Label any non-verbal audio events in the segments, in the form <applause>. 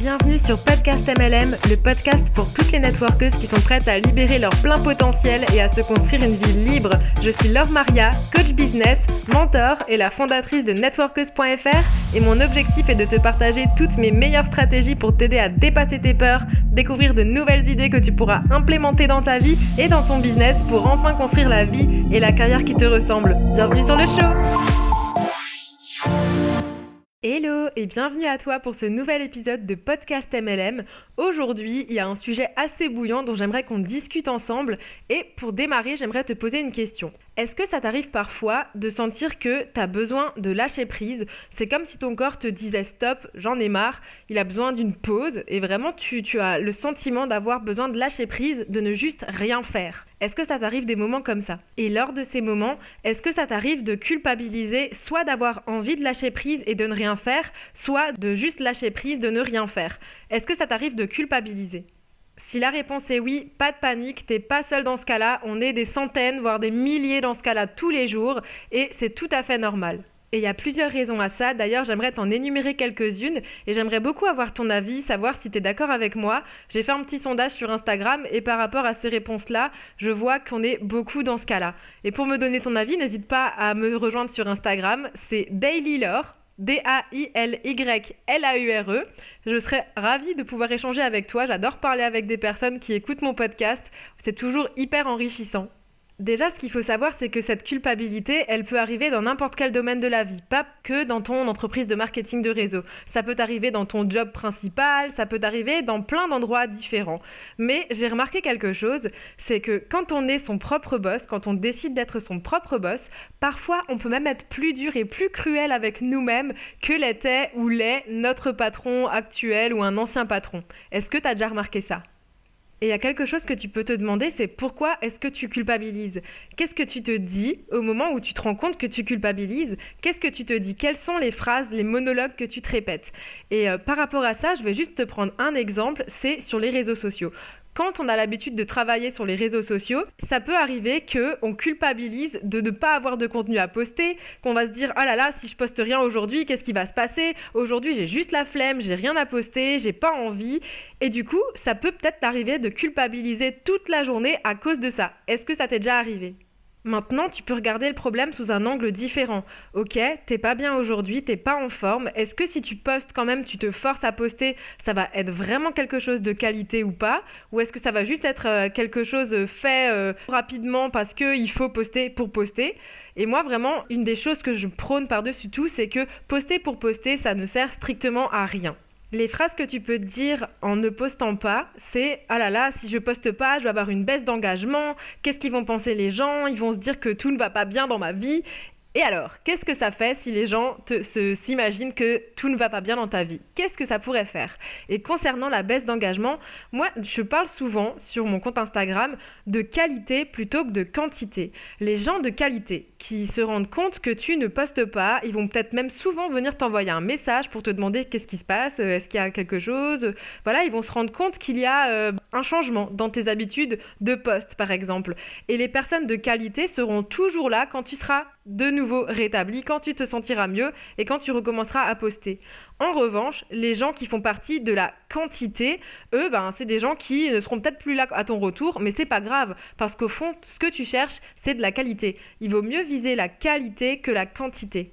Bienvenue sur Podcast MLM, le podcast pour toutes les networkeuses qui sont prêtes à libérer leur plein potentiel et à se construire une vie libre. Je suis Laure Maria, coach business, mentor et la fondatrice de networkeuse.fr et mon objectif est de te partager toutes mes meilleures stratégies pour t'aider à dépasser tes peurs, découvrir de nouvelles idées que tu pourras implémenter dans ta vie et dans ton business pour enfin construire la vie et la carrière qui te ressemblent. Bienvenue sur le show Hello et bienvenue à toi pour ce nouvel épisode de Podcast MLM. Aujourd'hui, il y a un sujet assez bouillant dont j'aimerais qu'on discute ensemble. Et pour démarrer, j'aimerais te poser une question. Est-ce que ça t'arrive parfois de sentir que tu as besoin de lâcher prise? C'est comme si ton corps te disait stop, j'en ai marre, il a besoin d'une pause. Et vraiment tu, tu as le sentiment d'avoir besoin de lâcher prise, de ne juste rien faire. Est-ce que ça t'arrive des moments comme ça? Et lors de ces moments, est-ce que ça t'arrive de culpabiliser, soit d'avoir envie de lâcher prise et de ne rien faire, soit de juste lâcher prise, de ne rien faire? Est-ce que ça t'arrive de culpabiliser si la réponse est oui, pas de panique, t'es pas seul dans ce cas-là, on est des centaines, voire des milliers dans ce cas-là tous les jours, et c'est tout à fait normal. Et il y a plusieurs raisons à ça, d'ailleurs j'aimerais t'en énumérer quelques-unes, et j'aimerais beaucoup avoir ton avis, savoir si t'es d'accord avec moi. J'ai fait un petit sondage sur Instagram, et par rapport à ces réponses-là, je vois qu'on est beaucoup dans ce cas-là. Et pour me donner ton avis, n'hésite pas à me rejoindre sur Instagram, c'est DailyLore, D-A-I-L-Y-L-A-U-R-E. Je serais ravie de pouvoir échanger avec toi. J'adore parler avec des personnes qui écoutent mon podcast. C'est toujours hyper enrichissant. Déjà, ce qu'il faut savoir, c'est que cette culpabilité, elle peut arriver dans n'importe quel domaine de la vie, pas que dans ton entreprise de marketing de réseau. Ça peut arriver dans ton job principal, ça peut arriver dans plein d'endroits différents. Mais j'ai remarqué quelque chose, c'est que quand on est son propre boss, quand on décide d'être son propre boss, parfois on peut même être plus dur et plus cruel avec nous-mêmes que l'était ou l'est notre patron actuel ou un ancien patron. Est-ce que tu as déjà remarqué ça? Et il y a quelque chose que tu peux te demander, c'est pourquoi est-ce que tu culpabilises? Qu'est-ce que tu te dis au moment où tu te rends compte que tu culpabilises? Qu'est-ce que tu te dis? Quelles sont les phrases, les monologues que tu te répètes? Et euh, par rapport à ça, je vais juste te prendre un exemple, c'est sur les réseaux sociaux quand on a l'habitude de travailler sur les réseaux sociaux, ça peut arriver que on culpabilise de ne pas avoir de contenu à poster, qu'on va se dire "Oh là là, si je poste rien aujourd'hui, qu'est-ce qui va se passer? Aujourd'hui, j'ai juste la flemme, j'ai rien à poster, j'ai pas envie." Et du coup, ça peut peut-être t'arriver de culpabiliser toute la journée à cause de ça. Est-ce que ça t'est déjà arrivé? Maintenant, tu peux regarder le problème sous un angle différent. Ok, t'es pas bien aujourd'hui, t'es pas en forme. Est-ce que si tu postes quand même, tu te forces à poster, ça va être vraiment quelque chose de qualité ou pas? Ou est-ce que ça va juste être euh, quelque chose fait euh, rapidement parce qu'il faut poster pour poster? Et moi, vraiment, une des choses que je prône par-dessus tout, c'est que poster pour poster, ça ne sert strictement à rien. Les phrases que tu peux dire en ne postant pas, c'est ah là là, si je poste pas, je vais avoir une baisse d'engagement, qu'est-ce qu'ils vont penser les gens, ils vont se dire que tout ne va pas bien dans ma vie et alors, qu'est-ce que ça fait si les gens s'imaginent que tout ne va pas bien dans ta vie? Qu'est-ce que ça pourrait faire? Et concernant la baisse d'engagement, moi, je parle souvent sur mon compte Instagram de qualité plutôt que de quantité. Les gens de qualité qui se rendent compte que tu ne postes pas, ils vont peut-être même souvent venir t'envoyer un message pour te demander qu'est-ce qui se passe, euh, est-ce qu'il y a quelque chose? Voilà, ils vont se rendre compte qu'il y a euh, un changement dans tes habitudes de poste, par exemple. Et les personnes de qualité seront toujours là quand tu seras de nouveau rétabli, quand tu te sentiras mieux et quand tu recommenceras à poster. En revanche, les gens qui font partie de la quantité, eux, ben, c'est des gens qui ne seront peut-être plus là à ton retour, mais c'est pas grave, parce qu'au fond, ce que tu cherches, c'est de la qualité. Il vaut mieux viser la qualité que la quantité.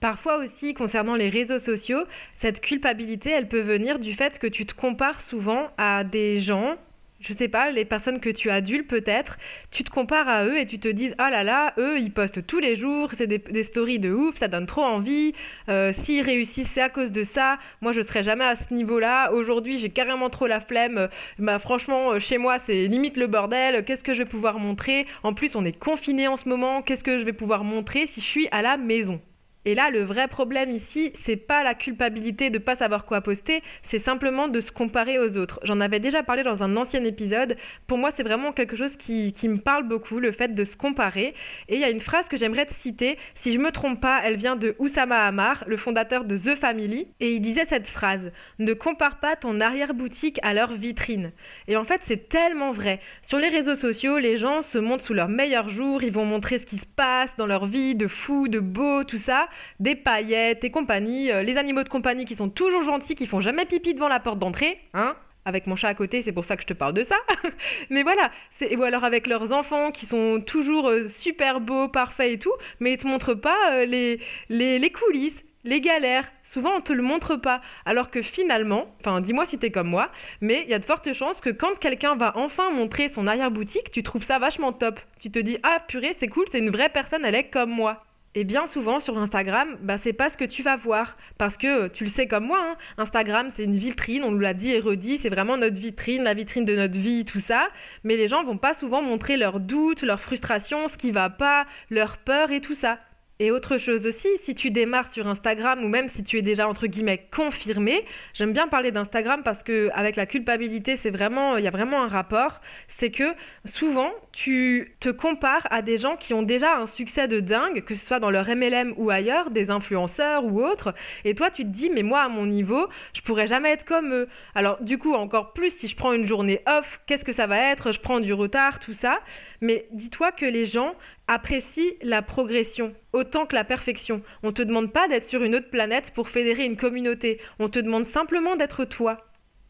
Parfois aussi, concernant les réseaux sociaux, cette culpabilité, elle peut venir du fait que tu te compares souvent à des gens je sais pas, les personnes que tu adules peut-être, tu te compares à eux et tu te dis ah là là, eux ils postent tous les jours, c'est des, stories de ouf, ça donne trop envie. Euh, s'ils réussissent, c'est à cause de ça. Moi je serais jamais à ce niveau-là. Aujourd'hui j'ai carrément trop la flemme. Bah franchement euh, chez moi c'est limite le bordel. Qu'est-ce que je vais pouvoir montrer? En plus on est confiné en ce moment. Qu'est-ce que je vais pouvoir montrer si je suis à la maison? Et là, le vrai problème ici, c'est pas la culpabilité de pas savoir quoi poster, c'est simplement de se comparer aux autres. J'en avais déjà parlé dans un ancien épisode. Pour moi, c'est vraiment quelque chose qui, qui, me parle beaucoup, le fait de se comparer. Et il y a une phrase que j'aimerais te citer. Si je me trompe pas, elle vient de Oussama Hamar, le fondateur de The Family. Et il disait cette phrase Ne compare pas ton arrière-boutique à leur vitrine. Et en fait, c'est tellement vrai. Sur les réseaux sociaux, les gens se montrent sous leur meilleur jour, ils vont montrer ce qui se passe dans leur vie, de fou, de beau, tout ça. Des paillettes et compagnie, euh, les animaux de compagnie qui sont toujours gentils, qui font jamais pipi devant la porte d'entrée, hein avec mon chat à côté, c'est pour ça que je te parle de ça. <laughs> mais voilà, ou alors avec leurs enfants qui sont toujours euh, super beaux, parfaits et tout, mais ils te montrent pas euh, les, les, les coulisses, les galères. Souvent, on te le montre pas. Alors que finalement, enfin, dis-moi si t'es comme moi, mais il y a de fortes chances que quand quelqu'un va enfin montrer son arrière-boutique, tu trouves ça vachement top. Tu te dis, ah purée, c'est cool, c'est une vraie personne, elle est comme moi. Et bien souvent sur Instagram, bah, c'est pas ce que tu vas voir. Parce que tu le sais comme moi, hein, Instagram c'est une vitrine, on nous l'a dit et redit, c'est vraiment notre vitrine, la vitrine de notre vie, tout ça. Mais les gens vont pas souvent montrer leurs doutes, leurs frustrations, ce qui va pas, leurs peurs et tout ça. Et autre chose aussi, si tu démarres sur Instagram ou même si tu es déjà entre guillemets confirmé, j'aime bien parler d'Instagram parce que avec la culpabilité, c'est vraiment il y a vraiment un rapport, c'est que souvent tu te compares à des gens qui ont déjà un succès de dingue, que ce soit dans leur MLM ou ailleurs, des influenceurs ou autres, et toi tu te dis mais moi à mon niveau, je pourrais jamais être comme eux. Alors du coup, encore plus si je prends une journée off, qu'est-ce que ça va être? Je prends du retard, tout ça. Mais dis-toi que les gens apprécient la progression autant que la perfection. On ne te demande pas d'être sur une autre planète pour fédérer une communauté. On te demande simplement d'être toi.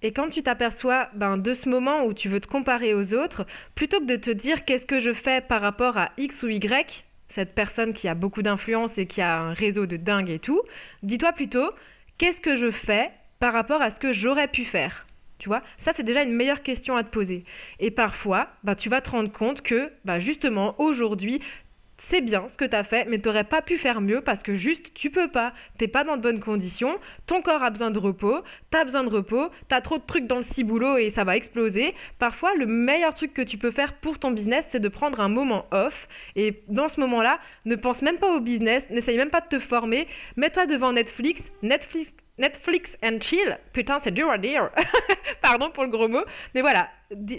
Et quand tu t'aperçois ben, de ce moment où tu veux te comparer aux autres, plutôt que de te dire qu'est-ce que je fais par rapport à X ou Y, cette personne qui a beaucoup d'influence et qui a un réseau de dingue et tout, dis-toi plutôt qu'est-ce que je fais par rapport à ce que j'aurais pu faire? Tu vois, ça c'est déjà une meilleure question à te poser. Et parfois, bah, tu vas te rendre compte que bah, justement aujourd'hui, c'est bien ce que tu as fait, mais tu n'aurais pas pu faire mieux parce que juste tu peux pas. T'es pas dans de bonnes conditions, ton corps a besoin de repos, tu as besoin de repos, tu as trop de trucs dans le ciboulot et ça va exploser. Parfois, le meilleur truc que tu peux faire pour ton business, c'est de prendre un moment off. Et dans ce moment-là, ne pense même pas au business, n'essaye même pas de te former. Mets-toi devant Netflix. Netflix Netflix and chill, putain, c'est dur à. <laughs> Pardon pour le gros mot. Mais voilà,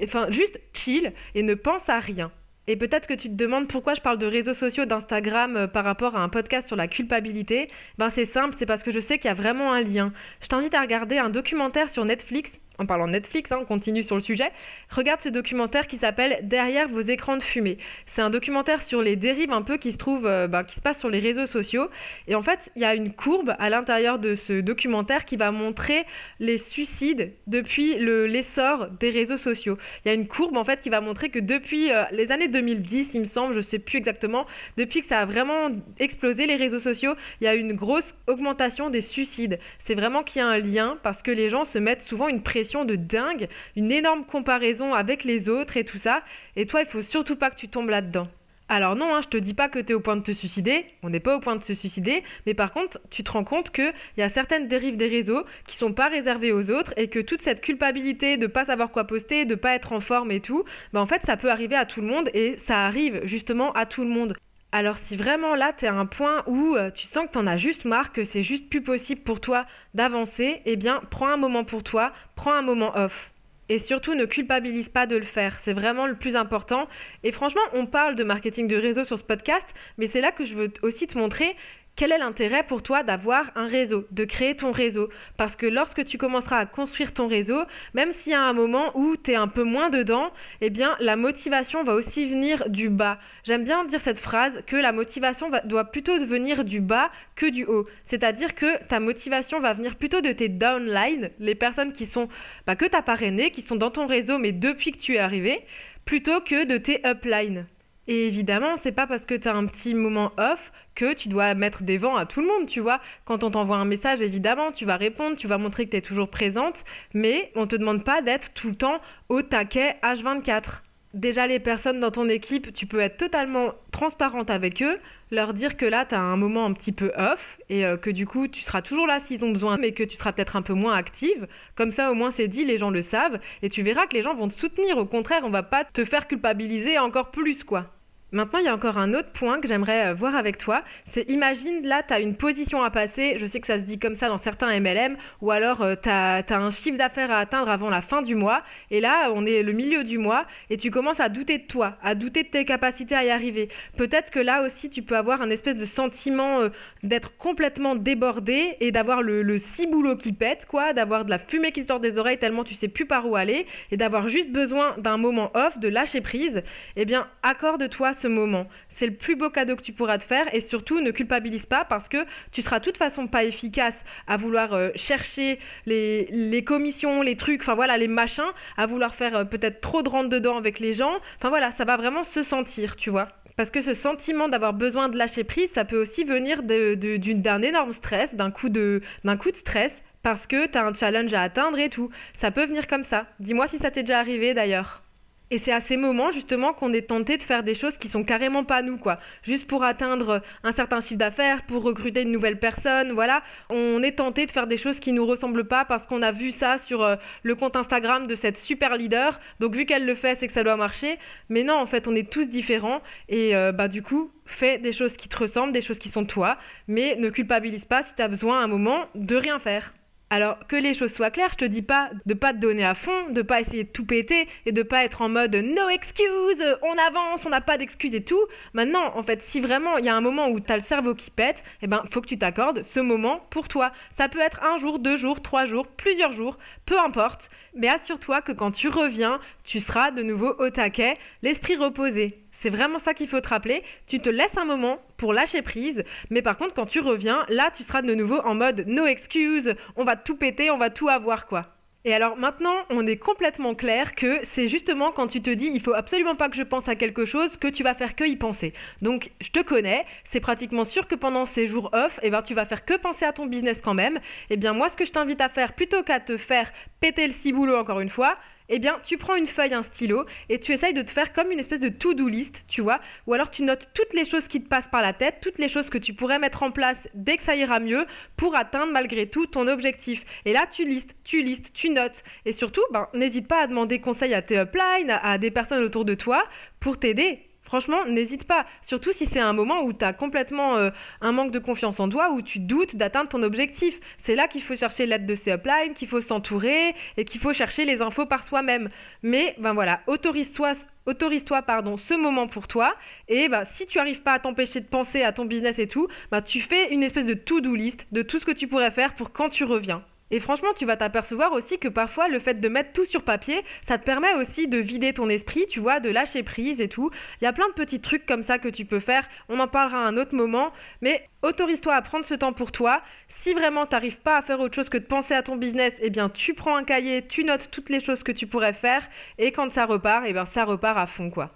enfin, juste chill et ne pense à rien. Et peut-être que tu te demandes pourquoi je parle de réseaux sociaux, d'Instagram euh, par rapport à un podcast sur la culpabilité. Ben c'est simple, c'est parce que je sais qu'il y a vraiment un lien. Je t'invite à regarder un documentaire sur Netflix en parlant de Netflix, hein, on continue sur le sujet, regarde ce documentaire qui s'appelle Derrière vos écrans de fumée. C'est un documentaire sur les dérives un peu qui se trouvent, euh, bah, qui se passent sur les réseaux sociaux. Et en fait, il y a une courbe à l'intérieur de ce documentaire qui va montrer les suicides depuis l'essor des réseaux sociaux. Il y a une courbe en fait qui va montrer que depuis euh, les années 2010, il me semble, je sais plus exactement, depuis que ça a vraiment explosé les réseaux sociaux, il y a une grosse augmentation des suicides. C'est vraiment qu'il y a un lien parce que les gens se mettent souvent une pression de dingue, une énorme comparaison avec les autres et tout ça. Et toi, il faut surtout pas que tu tombes là-dedans. Alors non, hein, je te dis pas que tu es au point de te suicider, on n'est pas au point de se suicider, mais par contre, tu te rends compte qu'il y a certaines dérives des réseaux qui sont pas réservées aux autres et que toute cette culpabilité de pas savoir quoi poster, de pas être en forme et tout, bah en fait, ça peut arriver à tout le monde et ça arrive justement à tout le monde. Alors si vraiment là, tu es à un point où euh, tu sens que tu en as juste marre, que c'est juste plus possible pour toi d'avancer, eh bien, prends un moment pour toi, prends un moment off. Et surtout, ne culpabilise pas de le faire. C'est vraiment le plus important. Et franchement, on parle de marketing de réseau sur ce podcast, mais c'est là que je veux aussi te montrer quel est l'intérêt pour toi d'avoir un réseau, de créer ton réseau? Parce que lorsque tu commenceras à construire ton réseau, même s'il y a un moment où tu es un peu moins dedans, eh bien la motivation va aussi venir du bas. J'aime bien dire cette phrase que la motivation doit plutôt venir du bas que du haut. C'est-à-dire que ta motivation va venir plutôt de tes downlines, les personnes qui sont bah, que tu as parrainées, qui sont dans ton réseau mais depuis que tu es arrivé, plutôt que de tes uplines. Et évidemment, c'est pas parce que tu as un petit moment off que tu dois mettre des vents à tout le monde, tu vois. Quand on t'envoie un message, évidemment, tu vas répondre, tu vas montrer que tu es toujours présente, mais on te demande pas d'être tout le temps au taquet H24. Déjà, les personnes dans ton équipe, tu peux être totalement transparente avec eux, leur dire que là, tu as un moment un petit peu off et euh, que du coup, tu seras toujours là s'ils ont besoin, mais que tu seras peut-être un peu moins active. Comme ça, au moins, c'est dit, les gens le savent et tu verras que les gens vont te soutenir. Au contraire, on va pas te faire culpabiliser encore plus, quoi. Maintenant, il y a encore un autre point que j'aimerais euh, voir avec toi. C'est imagine, là, tu as une position à passer. Je sais que ça se dit comme ça dans certains MLM. Ou alors, tu as, un chiffre d'affaires à atteindre avant la fin du mois. Et là, on est le milieu du mois. Et tu commences à douter de toi, à douter de tes capacités à y arriver. Peut-être que là aussi, tu peux avoir un espèce de sentiment euh, d'être complètement débordé et d'avoir le, le ciboulot qui pète, quoi. D'avoir de la fumée qui sort des oreilles tellement tu sais plus par où aller. Et d'avoir juste besoin d'un moment off, de lâcher prise. Eh bien, accorde-toi ce moment. C'est le plus beau cadeau que tu pourras te faire et surtout ne culpabilise pas parce que tu seras de toute façon pas efficace à vouloir euh, chercher les, les, commissions, les trucs, enfin voilà, les machins, à vouloir faire euh, peut-être trop de rentre dedans avec les gens. Enfin voilà, ça va vraiment se sentir, tu vois. Parce que ce sentiment d'avoir besoin de lâcher prise, ça peut aussi venir d'un énorme stress, d'un coup, de, coup de stress, parce que tu as un challenge à atteindre et tout. Ça peut venir comme ça. Dis-moi si ça t'est déjà arrivé d'ailleurs. Et c'est à ces moments justement qu'on est tenté de faire des choses qui sont carrément pas nous quoi. Juste pour atteindre un certain chiffre d'affaires, pour recruter une nouvelle personne, voilà. On est tenté de faire des choses qui nous ressemblent pas parce qu'on a vu ça sur euh, le compte Instagram de cette super leader. Donc vu qu'elle le fait, c'est que ça doit marcher. Mais non, en fait, on est tous différents et euh, bah du coup, fais des choses qui te ressemblent, des choses qui sont toi, mais ne culpabilise pas si tu as besoin à un moment de rien faire. Alors que les choses soient claires, je te dis pas de pas te donner à fond, de pas essayer de tout péter et de pas être en mode no excuse, on avance, on n'a pas d'excuses et tout. Maintenant, en fait, si vraiment il y a un moment où tu as le cerveau qui pète, eh ben faut que tu t'accordes ce moment pour toi. Ça peut être un jour, deux jours, trois jours, plusieurs jours, peu importe. Mais assure-toi que quand tu reviens, tu seras de nouveau au taquet, l'esprit reposé. C'est vraiment ça qu'il faut te rappeler. Tu te laisses un moment pour lâcher prise, mais par contre, quand tu reviens, là, tu seras de nouveau en mode no excuse, on va tout péter, on va tout avoir, quoi. Et alors maintenant, on est complètement clair que c'est justement quand tu te dis il faut absolument pas que je pense à quelque chose que tu vas faire que y penser. Donc je te connais, c'est pratiquement sûr que pendant ces jours off, eh ben, tu vas faire que penser à ton business quand même. Eh bien moi ce que je t'invite à faire plutôt qu'à te faire péter le ciboulot encore une fois, eh bien, tu prends une feuille, un stylo, et tu essayes de te faire comme une espèce de to-do list, tu vois, ou alors tu notes toutes les choses qui te passent par la tête, toutes les choses que tu pourrais mettre en place dès que ça ira mieux pour atteindre malgré tout ton objectif. Et là, tu listes, tu listes, tu notes, et surtout, ben, n'hésite pas à demander conseil à tes uplines, à des personnes autour de toi pour t'aider. Franchement, n'hésite pas. Surtout si c'est un moment où tu as complètement euh, un manque de confiance en toi, où tu doutes d'atteindre ton objectif. C'est là qu'il faut chercher l'aide de ces uplines, qu'il faut s'entourer et qu'il faut chercher les infos par soi-même. Mais ben voilà, autorise-toi autorise-toi pardon ce moment pour toi et ben, si tu n'arrives pas à t'empêcher de penser à ton business et tout, ben, tu fais une espèce de to-do list de tout ce que tu pourrais faire pour quand tu reviens. Et franchement, tu vas t'apercevoir aussi que parfois, le fait de mettre tout sur papier, ça te permet aussi de vider ton esprit, tu vois, de lâcher prise et tout. Il y a plein de petits trucs comme ça que tu peux faire. On en parlera à un autre moment. Mais autorise-toi à prendre ce temps pour toi. Si vraiment tu n'arrives pas à faire autre chose que de penser à ton business, eh bien, tu prends un cahier, tu notes toutes les choses que tu pourrais faire. Et quand ça repart, eh bien, ça repart à fond, quoi.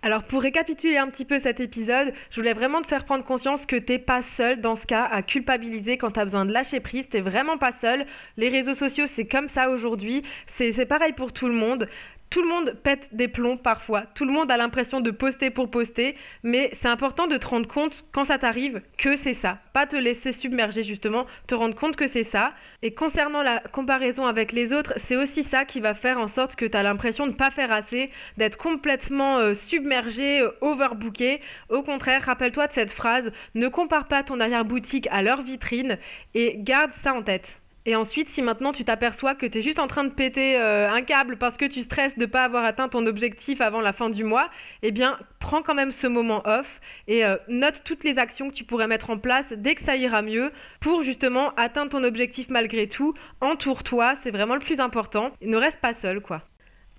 Alors pour récapituler un petit peu cet épisode, je voulais vraiment te faire prendre conscience que t'es pas seul dans ce cas à culpabiliser quand t'as besoin de lâcher prise, t'es vraiment pas seul. Les réseaux sociaux c'est comme ça aujourd'hui, c'est pareil pour tout le monde. Tout le monde pète des plombs parfois, tout le monde a l'impression de poster pour poster, mais c'est important de te rendre compte quand ça t'arrive que c'est ça. Pas te laisser submerger justement, te rendre compte que c'est ça. Et concernant la comparaison avec les autres, c'est aussi ça qui va faire en sorte que tu as l'impression de ne pas faire assez, d'être complètement euh, submergé, euh, overbooké. Au contraire, rappelle-toi de cette phrase, ne compare pas ton arrière-boutique à leur vitrine et garde ça en tête. Et ensuite, si maintenant tu t'aperçois que tu es juste en train de péter euh, un câble parce que tu stresses de ne pas avoir atteint ton objectif avant la fin du mois, eh bien, prends quand même ce moment off et euh, note toutes les actions que tu pourrais mettre en place dès que ça ira mieux pour justement atteindre ton objectif malgré tout. Entoure-toi, c'est vraiment le plus important. Ne reste pas seul, quoi.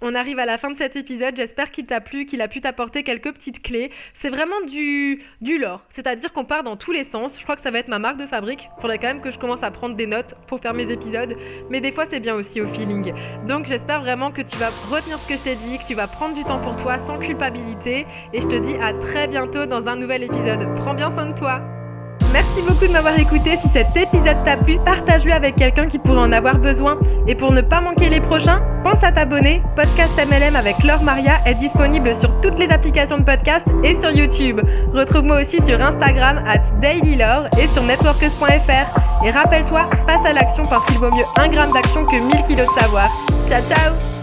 On arrive à la fin de cet épisode, j'espère qu'il t'a plu, qu'il a pu t'apporter quelques petites clés. C'est vraiment du, du lore, c'est-à-dire qu'on part dans tous les sens. Je crois que ça va être ma marque de fabrique. Faudrait quand même que je commence à prendre des notes pour faire mes épisodes, mais des fois c'est bien aussi au feeling. Donc j'espère vraiment que tu vas retenir ce que je t'ai dit, que tu vas prendre du temps pour toi sans culpabilité, et je te dis à très bientôt dans un nouvel épisode. Prends bien soin de toi Merci beaucoup de m'avoir écouté. Si cet épisode t'a plu, partage-le avec quelqu'un qui pourrait en avoir besoin. Et pour ne pas manquer les prochains, pense à t'abonner. Podcast MLM avec Laure Maria est disponible sur toutes les applications de podcast et sur YouTube. Retrouve-moi aussi sur Instagram at dailylore et sur networkers.fr. Et rappelle-toi, passe à l'action parce qu'il vaut mieux un gramme d'action que 1000 kilos de savoir. Ciao ciao